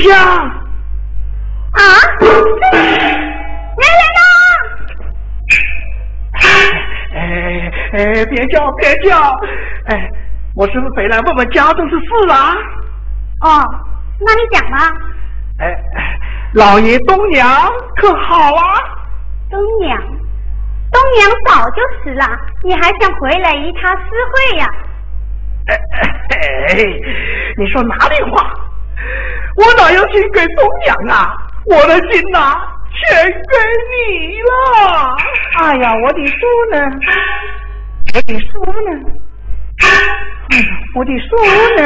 桂香，啊，来人呐！哎哎，别叫别叫，哎，我是不是回来问问家中的事啊？哦，那你讲吧。哎，老爷东娘可好啊？东娘，东娘早就死了，你还想回来与她私会呀？哎哎，你说哪里话？我哪有心给东阳啊？我的心呐，全给你了。哎呀，我的书呢？我的书呢？哎呀，我的书呢？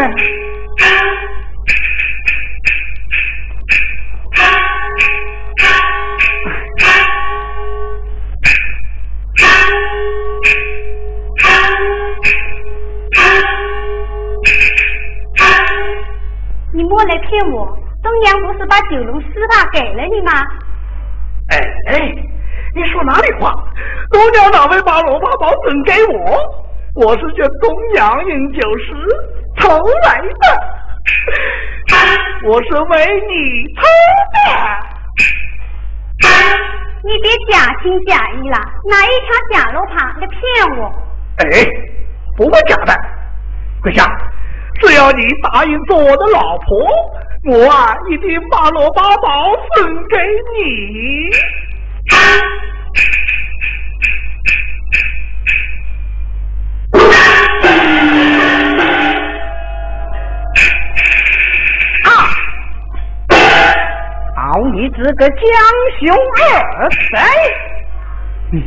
你莫来骗我，东阳不是把九龙丝袜给了你吗？哎哎，你说哪里话？东娘哪会把罗帕宝准给我？我是叫东阳饮酒时偷来的，我是为你偷的。你别假情假意了，哪一条假罗帕来骗我？哎，不会假的，桂香，只要你答应做我的老婆，我啊一定把罗八宝送给你。啊！好你这个江雄二贼！嗯。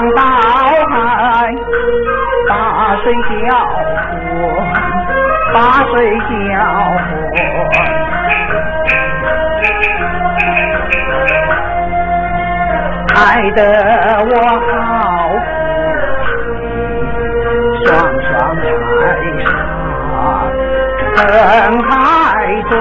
三江倒海，把水浇活，把水浇活。爱得我好夫妻，双双踩上人海中。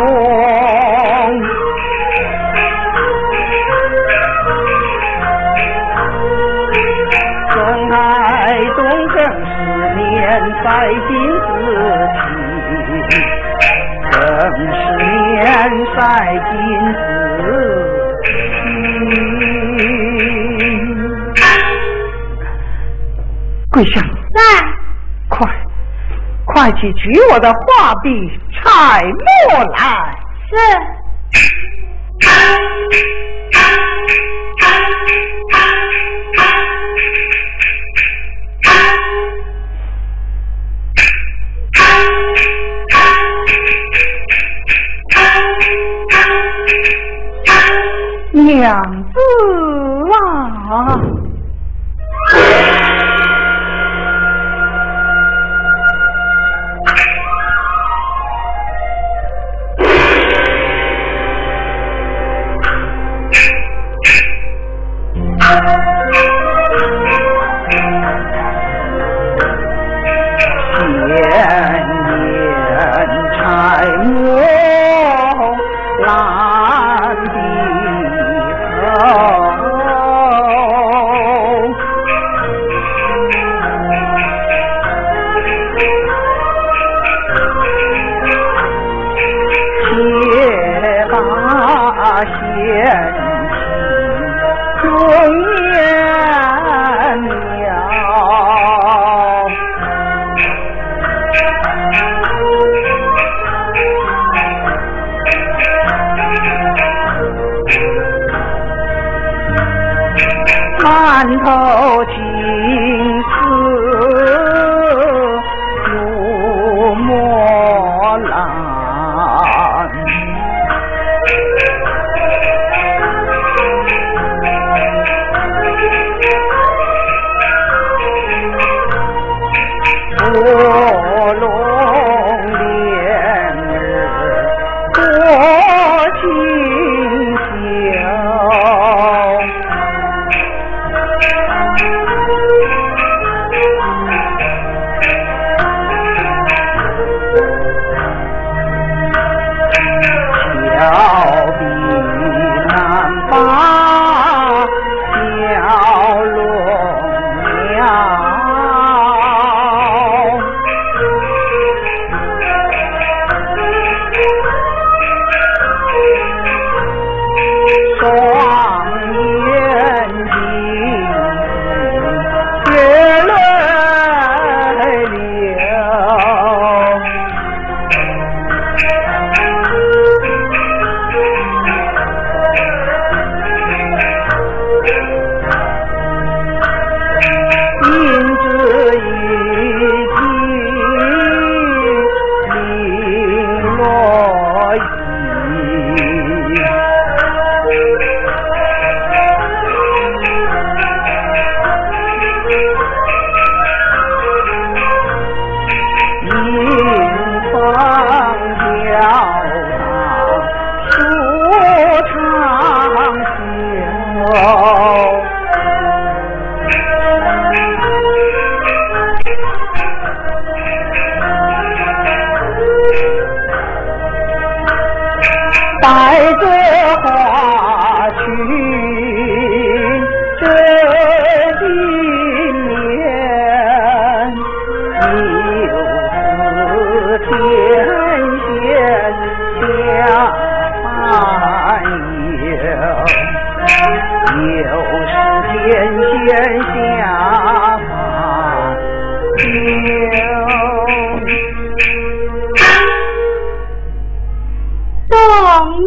金子心。桂香，在，快，快去取我的画笔彩墨来。是。Oh!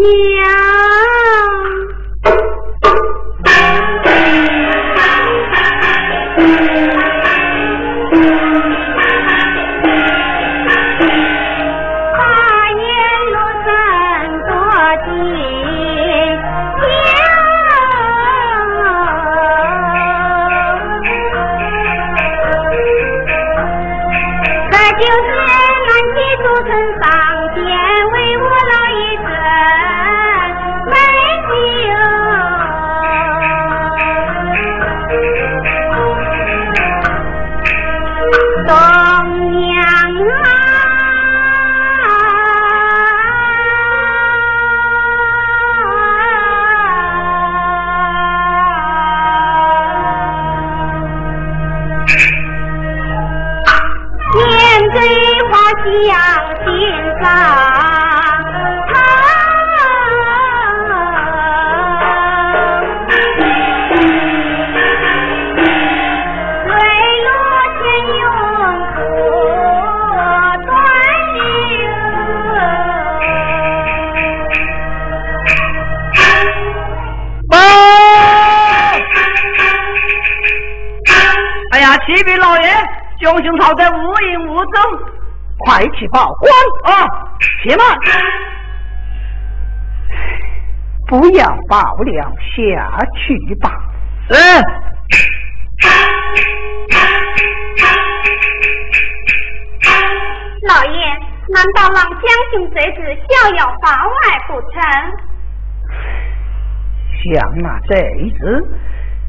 娘。不要报了，下去吧。嗯。老爷，难道让将军贼子逍遥法外不成？想那贼子，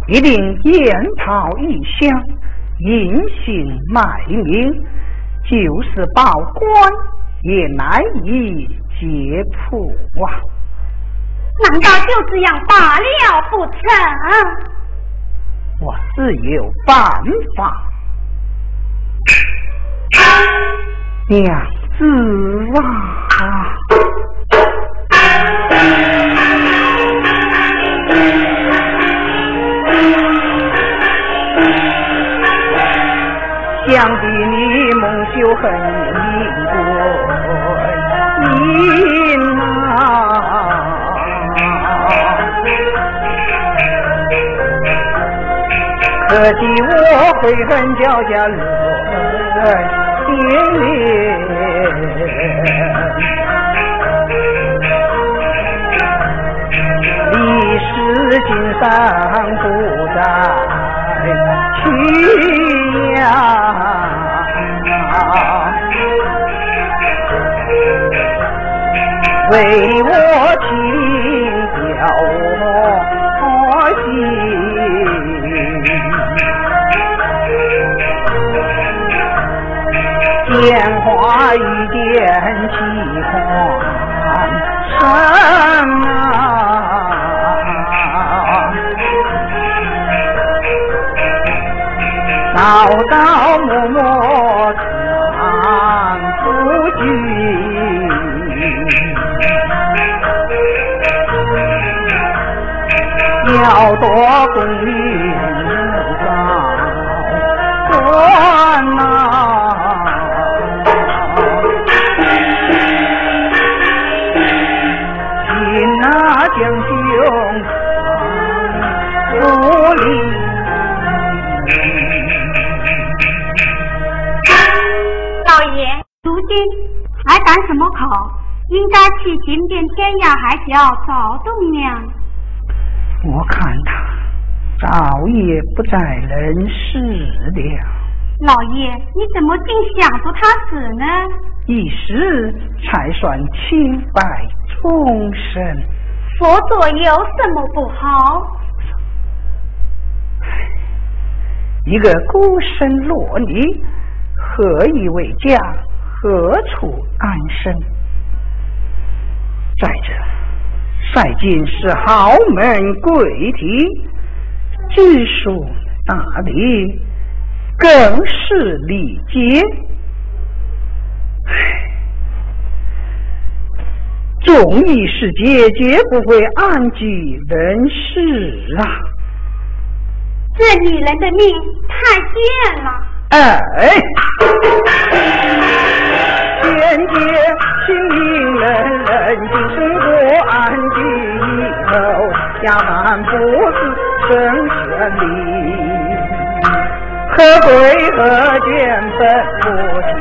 一定验讨异乡，隐姓埋名。就是报官也难以解破啊！难道就这样罢了不成？我自有办法。娘子啊。想必你梦就很你你可惜我悔恨交加泪涟涟。是今生不再去呀，为我情掉见花一点凄欢声啊。朝朝暮暮常不惧，要多功应该去行遍天涯海角找栋梁。我看他早也不在人世了。老爷，你怎么竟想着他死呢？一时才算清白终身。佛祖有什么不好？一个孤身落女，何以为家？何处安身？再者，赛金是豪门贵体，知书达理，更是礼节。纵一世界，绝不会安居人世啊！这女人的命太贱了。哎，天界清明人人静生活安居以后，下凡不是生旋律，何贵何贱分不清。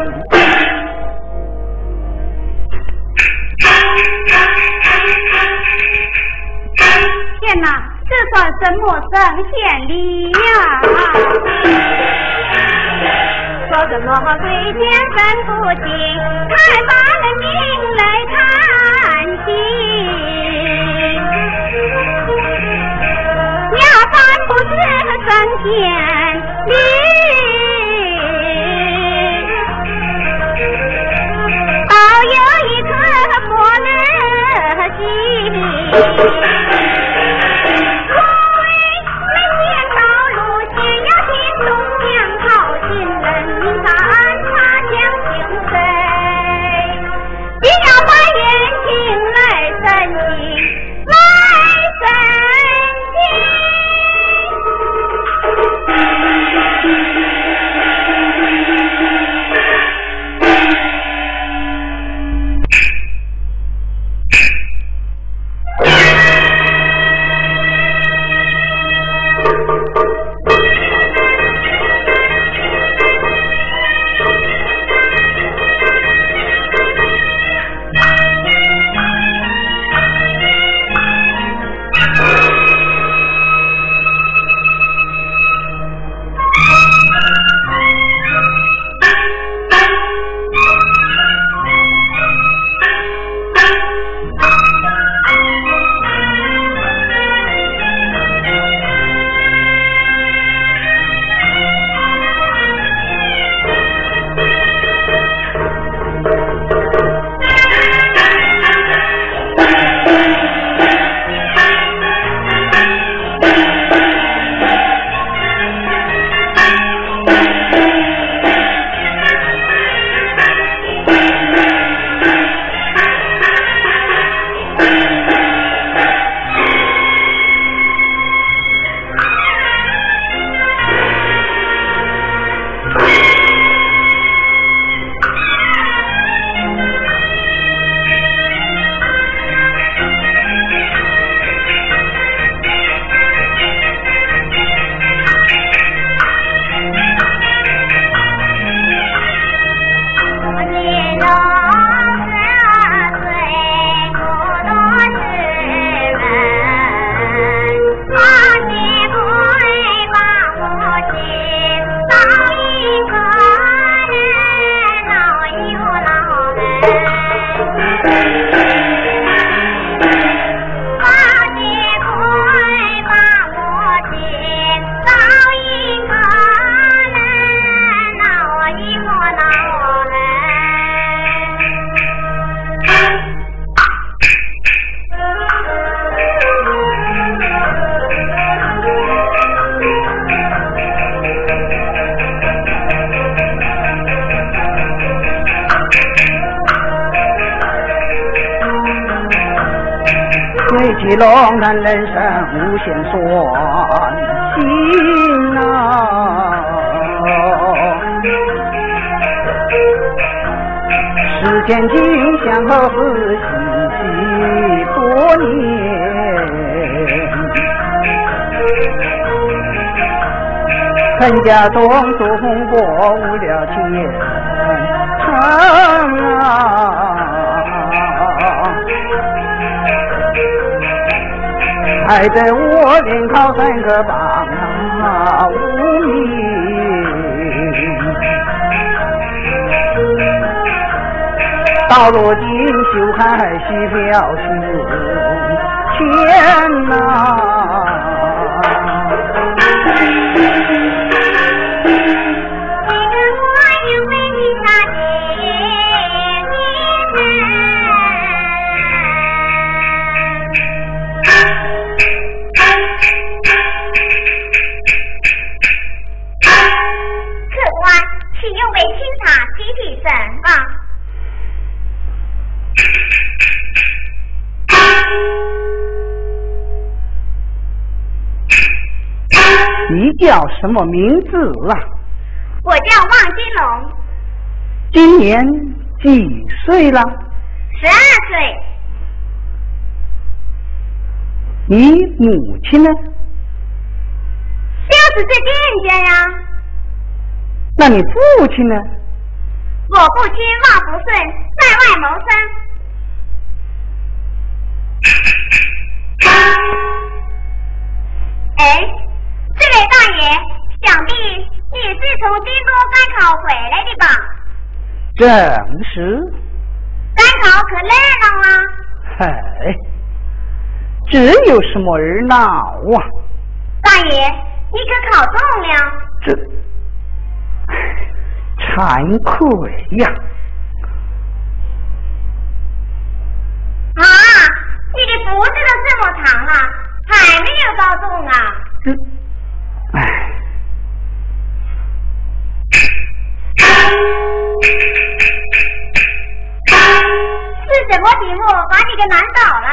天哪，这算什么神仙礼呀？说什么贵贱分不清，还把人命来看清。要饭不是神仙女，世间景象何似稀奇多年？陈家庄中过无了前程啊！害得我连考三个榜无名，到如今休还需表情天呐！什么名字啊？我叫望金龙。今年几岁了？十二岁。你母亲呢？就是在店家呀。那你父亲呢？我父亲望不顺，在外谋生。哎。这位大爷，想必你是从京都赶考回来的吧？正是。赶考可热闹啊！嗨，这有什么热闹啊？大爷，你可考中了？这，惭愧呀！啊，你的脖子都这么长了，还没有高中啊？这。哎，是什么题目把你给难倒了？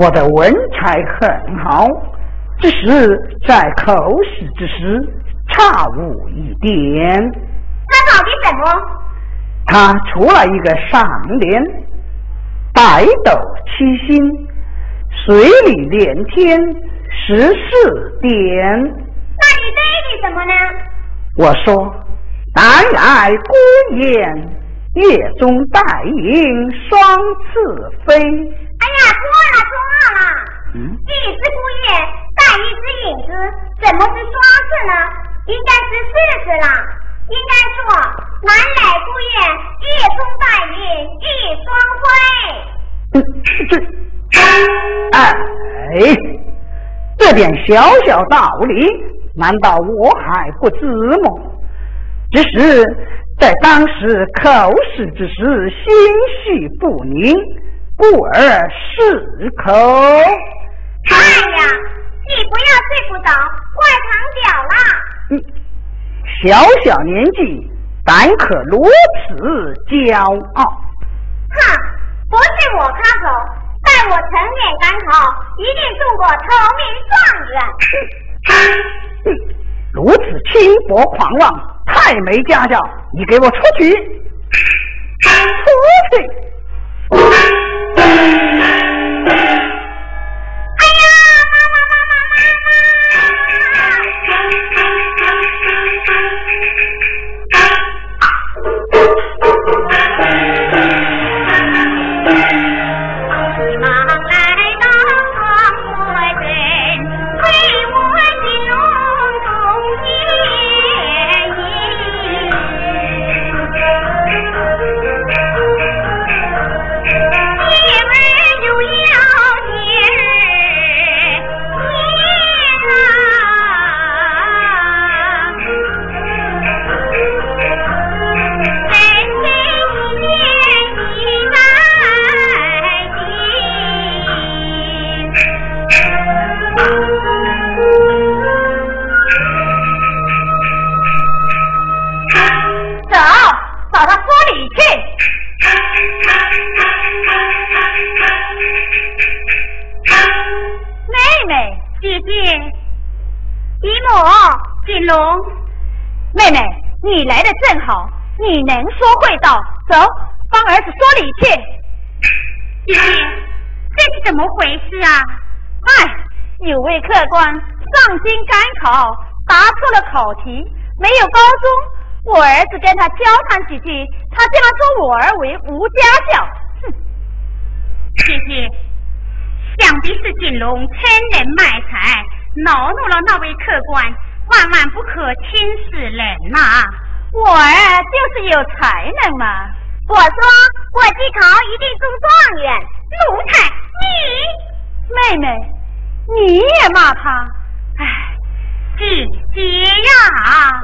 我的文采很好，只是在口试之时差误一点。那到底什么？他出了一个上联：北斗七星，水里连天，十四点。你对的什么呢？我说，淡爱孤雁，夜中带影双翅飞。哎呀，错了错了！嗯，一只孤雁带一只影子，怎么是双翅呢？应该是四翅啦。应该说，南来孤雁，夜中带影一双飞。这，哎，这点小小道理。难道我还不知吗？只是在当时口试之时心绪不宁，故而失口。哎呀，你不要睡不着，怪堂脚了。你小小年纪，胆可如此骄傲？哼，不是我开口，待我成年赶考，一定中过头名状元。如此轻薄狂妄，太没家教！你给我出去！出去！考题，没有高中，我儿子跟他交谈几句，他竟然说我儿为无家教。哼！姐姐，想必是锦龙趁人卖财。恼怒了那位客官，万万不可轻视人呐！我儿就是有才能嘛。我说我继考一定中状元。奴才，你妹妹，你也骂他？哎，姐姐呀！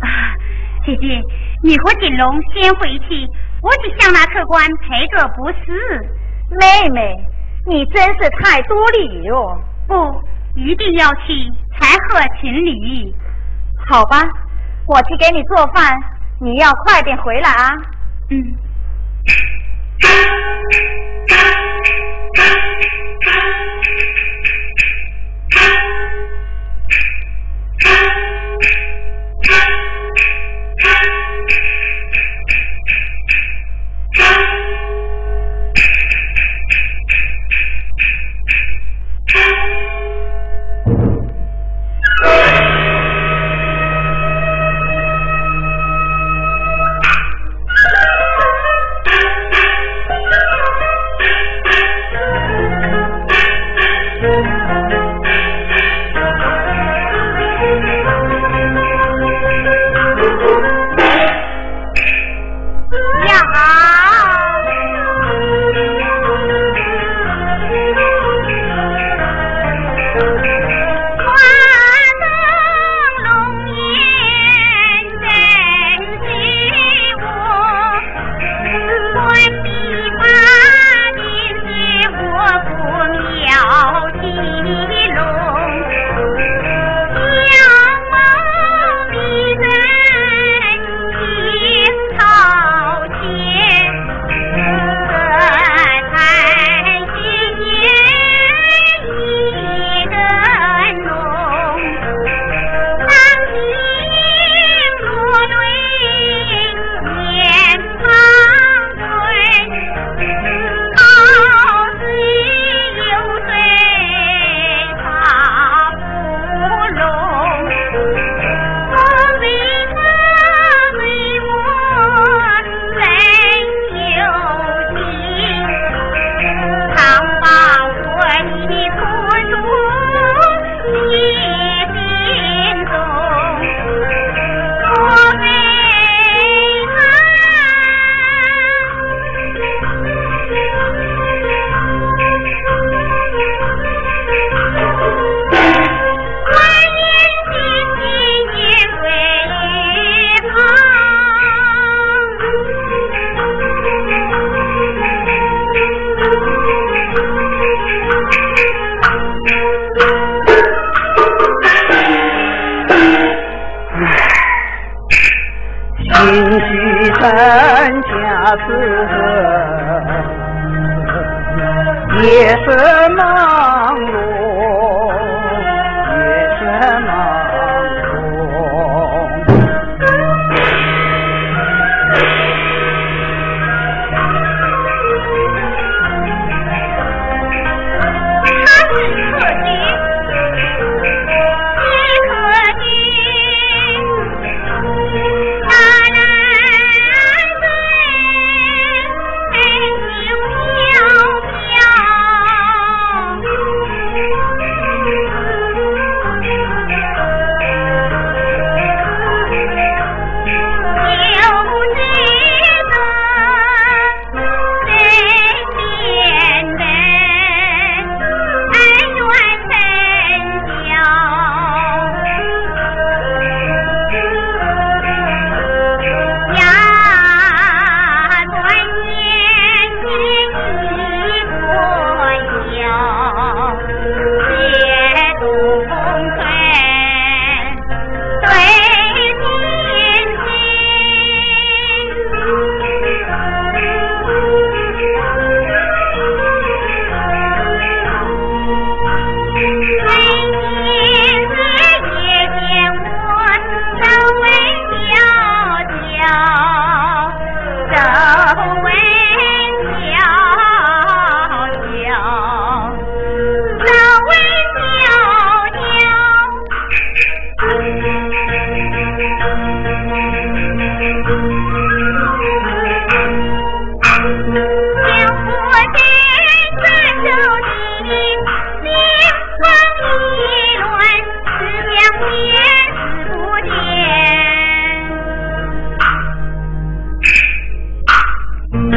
啊，姐姐。你和锦龙先回去，我去向那客官赔个不是。妹妹，你真是太多礼哦。不，一定要去才合情理。好吧，我去给你做饭，你要快点回来啊。嗯。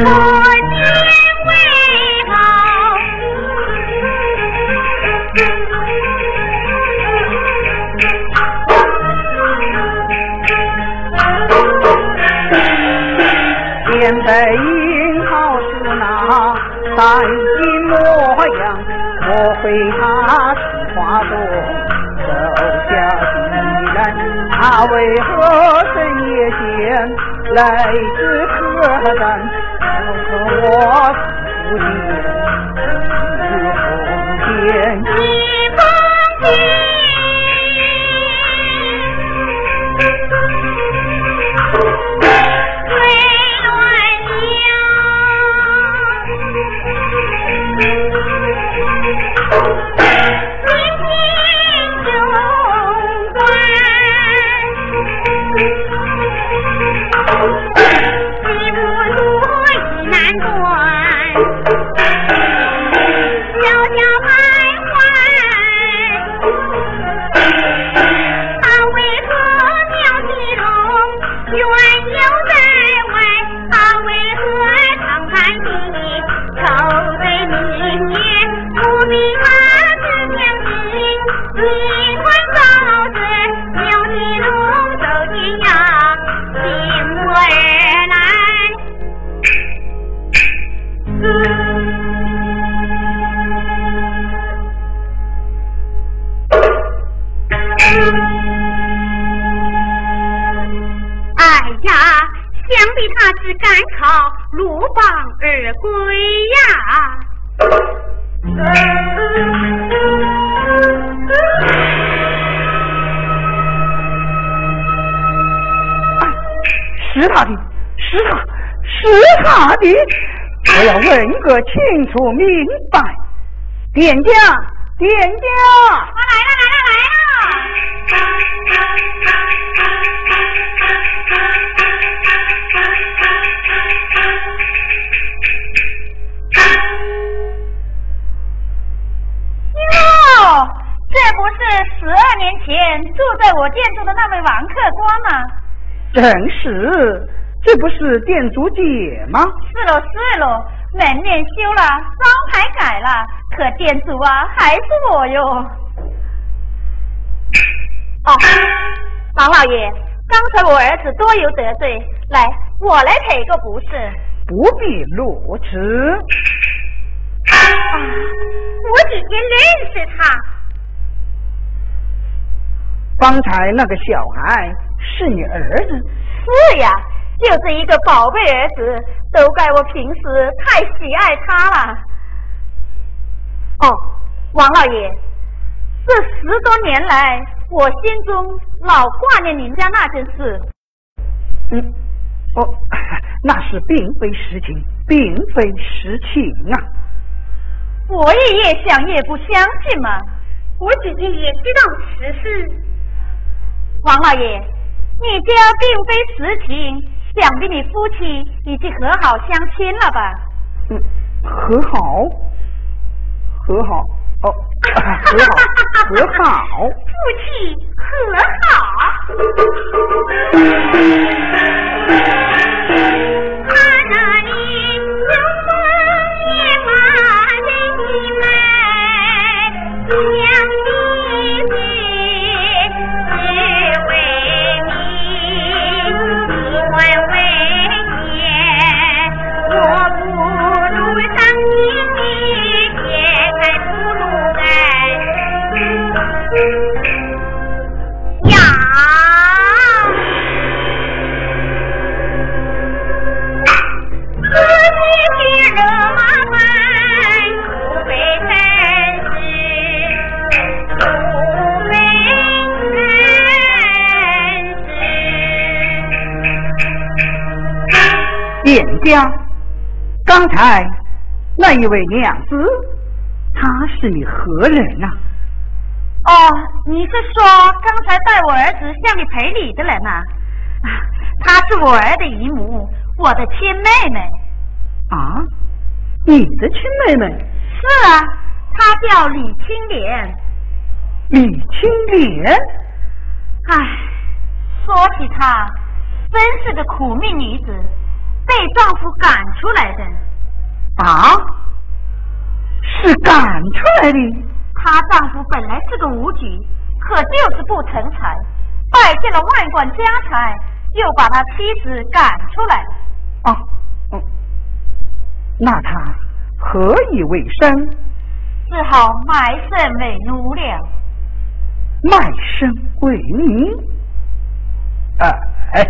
我年未见，现在英豪是那崭新模样。莫非他是花中手下的人？他为何深夜间来至客栈？可我是鬼呀！是他的，是他，是他的！我要问个清楚明白，店家，店家。王客官吗？正是。这不是店主姐吗？是喽是喽，门面修了，招牌改了，可店主啊还是我哟。哦，王老爷，刚才我儿子多有得罪，来，我来赔个不是。不必如此。啊，我姐姐认识他。方才那个小孩是你儿子？是呀。就是一个宝贝儿子，都怪我平时太喜爱他了。哦，王老爷，这十多年来，我心中老挂念您家那件事。嗯，哦，那是并非实情，并非实情啊。我也越想越不相信嘛。我姐姐也知道此事。王老爷，你家并非实情，想必你夫妻已经和好相亲了吧？嗯，和好，和好，哦，和好，和好，夫妻和好。店家，刚才那一位娘子，她是你何人呐？哦，你是说刚才带我儿子向你赔礼的人呐？啊，她是我儿的姨母，我的亲妹妹。啊，你的亲妹妹？是啊，她叫李青莲。李青莲？唉，说起她，真是个苦命女子。被丈夫赶出来的啊，是赶出来的。她丈夫本来是个武举，可就是不成才，败尽了万贯家财，又把他妻子赶出来。啊，嗯，那他何以为生？只好卖身为奴了。卖身为奴？啊，哎。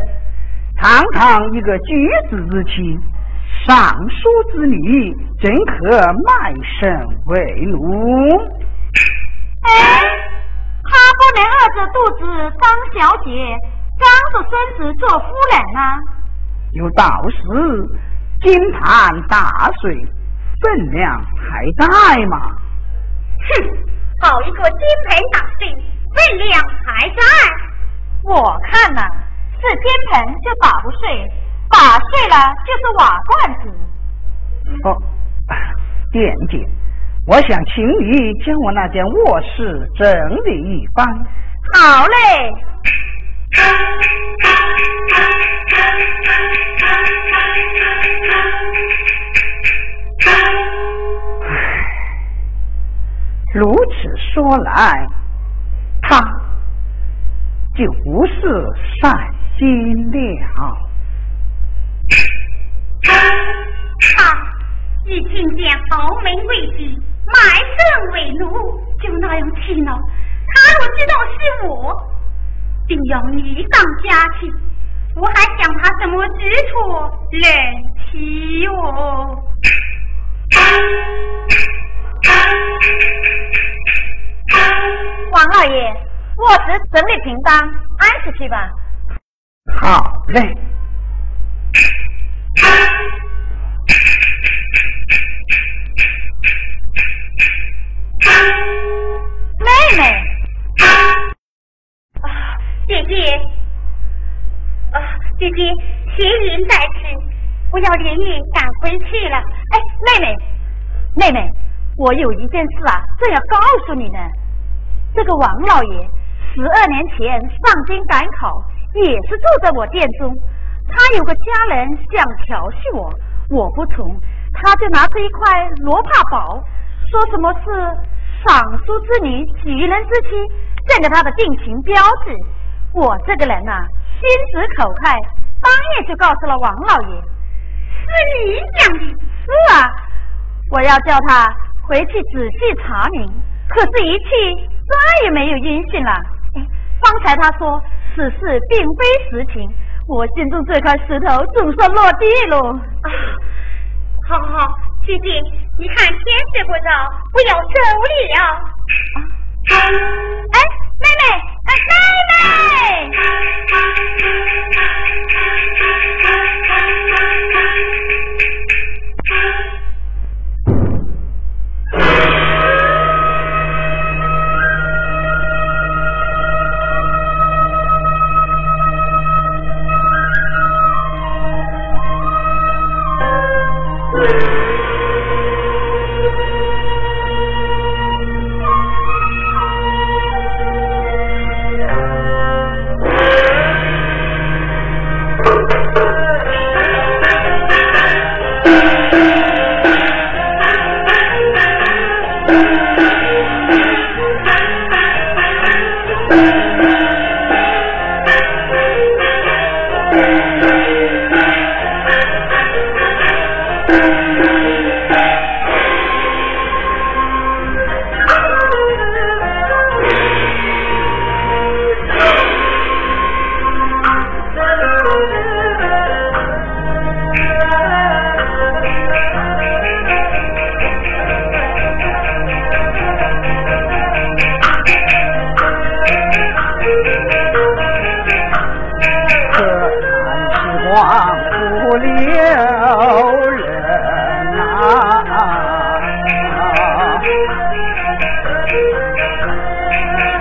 堂堂一个举子之妻，尚书之女，怎可卖身为奴？哎，她不能饿着肚子当小姐，当着孙子做夫人啊！有道是金盘打水，分量还在吗？哼，好一个金盆打水，分量还在！我看呐。是金盆就打不碎，打碎了就是瓦罐子。哦，点姐，我想请你将我那间卧室整理一番。好嘞。如此说来，他就不是善。心了，他一听见豪门未娶，卖身为奴，就那样气恼。他若知道是我，定要你当家去。我还想他什么之处忍欺我？王老爷，卧室整理平当，安息去吧。好嘞，妹妹，啊，姐姐，啊，姐姐，闲言在此，我要连夜赶回去了。哎，妹妹，妹妹，我有一件事啊，正要告诉你呢。这个王老爷十二年前上京赶考。也是住在我店中，他有个家人想调戏我，我不从，他就拿出一块罗帕宝，说什么是尚书之女、举人之妻，这个他的定情标志。我这个人呐，心直口快，当夜就告诉了王老爷。是你讲的？是啊，我要叫他回去仔细查明，可是，一去再也没有音讯了。哎，方才他说。此事并非实情，我心中这块石头总算落地了。啊，好好好，七弟，你看天色不早，我要走了。哎，妹妹，哎，妹妹。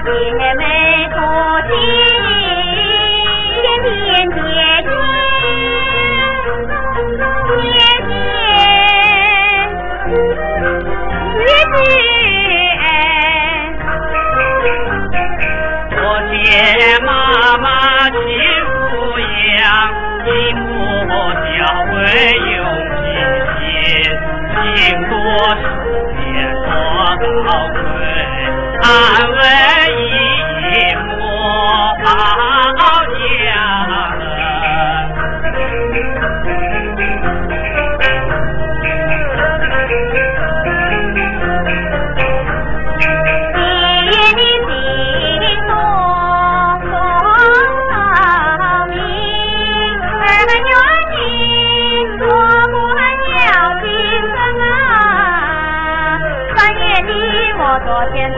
姐妹多心，天天姐姐姐姐，日日我见妈妈欺抚养，一母教为有心心，尽多少年多遭罪，安慰。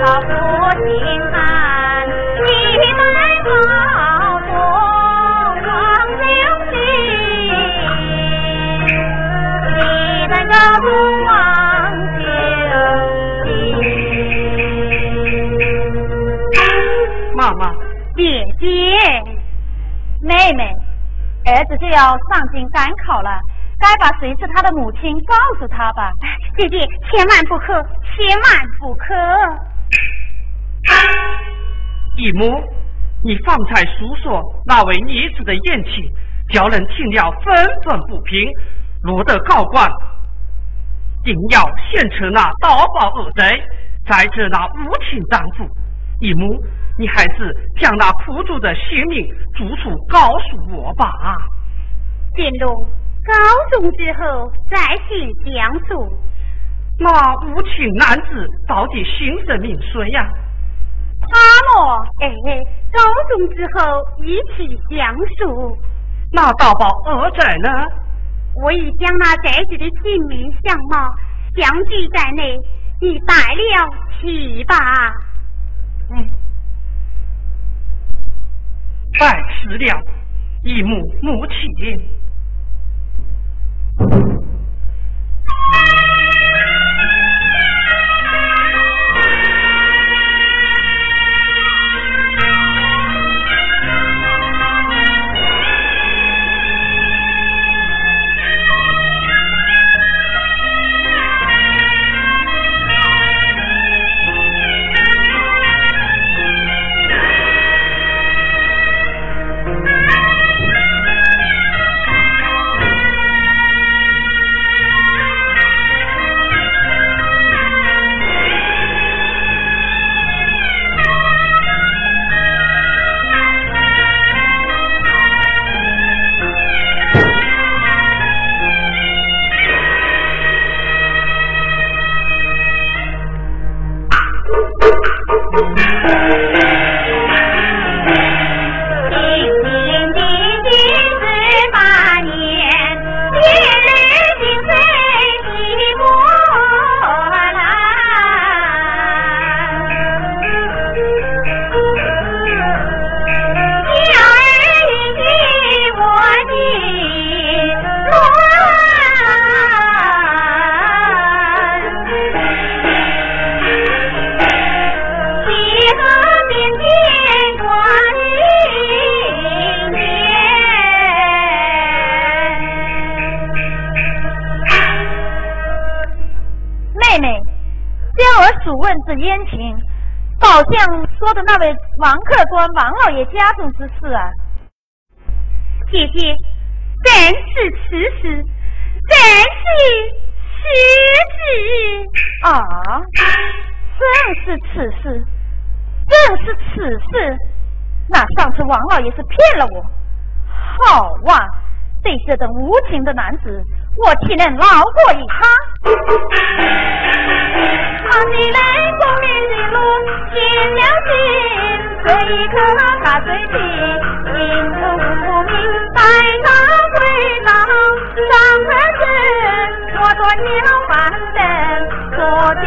不心安你在高中望就你你在高中望就你妈妈姐姐妹妹儿子就要上京赶考了该把谁是他的母亲告诉他吧？姐姐千万不可千万不可。义母，你方才诉说那位女子的言情，叫人听了愤愤不平，落得高官，定要显出那盗宝恶贼，再者那无情丈夫。义母，你还是将那苦主的姓名、住处告诉我吧。进入高中之后再行相诉。那无情男子到底姓甚名谁呀？他么？哎，高中之后一起相熟。那大宝儿在呢？我已将那宅子的姓名相貌详记在内，你带了去吧。嗯，拜辞了，一母母亲。爷家中之事啊，姐姐，正是此事，正是此事啊，正是此事，正是此事。那上次王老爷是骗了我，好啊，对这等无情的男子，我岂能饶过于他？他的泪光面的路，见了心，这一刻他最急，心中不明白那回到上门子，我做了板凳，坐的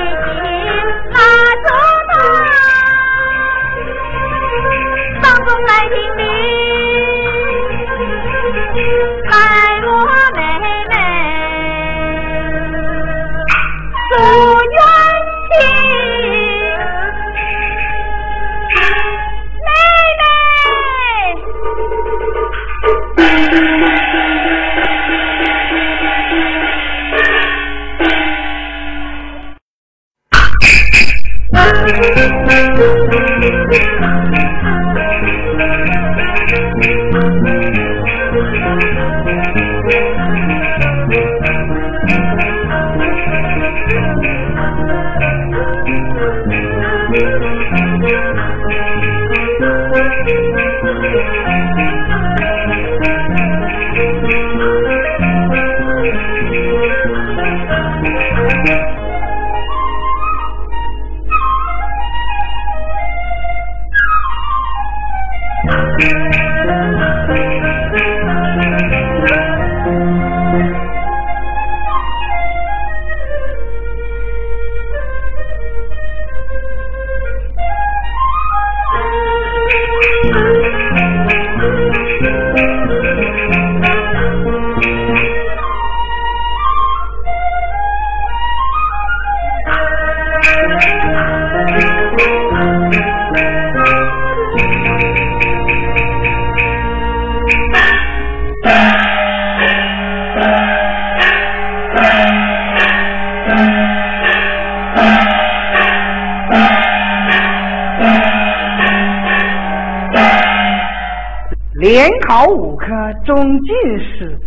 考五科中进士，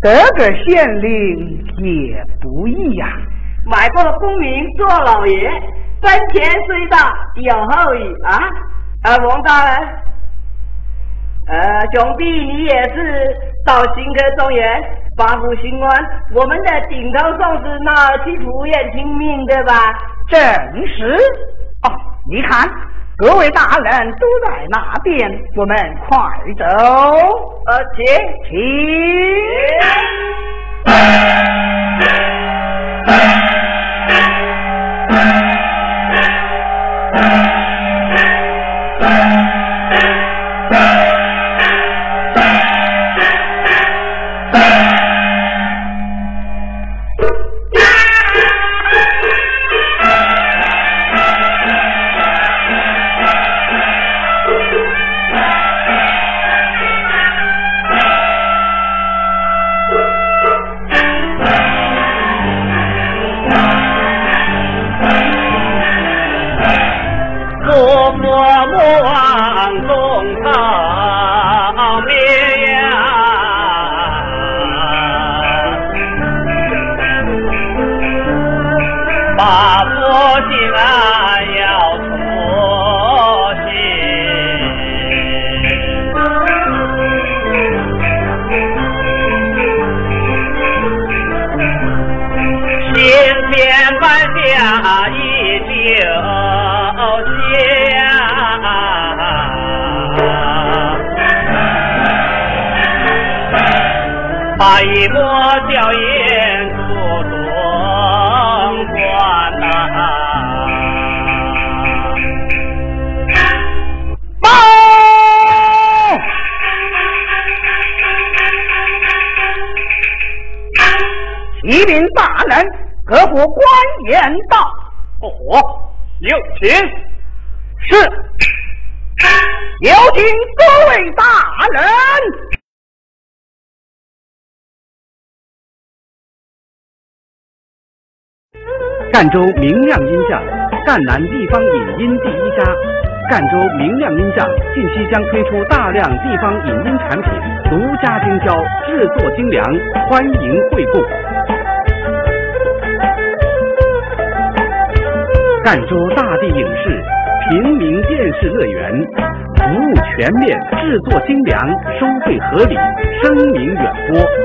得个县令也不易呀。买过功名做老爷，分钱虽大有后语啊！呃，王大人，呃，想必你也是到新科状元发布新官，我们的顶头上司那去赴宴听命对吧？正是。哦，你看，各位大人都在那边，我们快走。呃，请请。一抹娇颜出东关呐，报！启禀大人，各府官员到。哦，有请。是，有请赣州明亮音像，赣南地方影音第一家。赣州明亮音像近期将推出大量地方影音产品，独家经销，制作精良，欢迎惠顾。赣州大地影视平民电视乐园，服务全面，制作精良，收费合理，声名远播。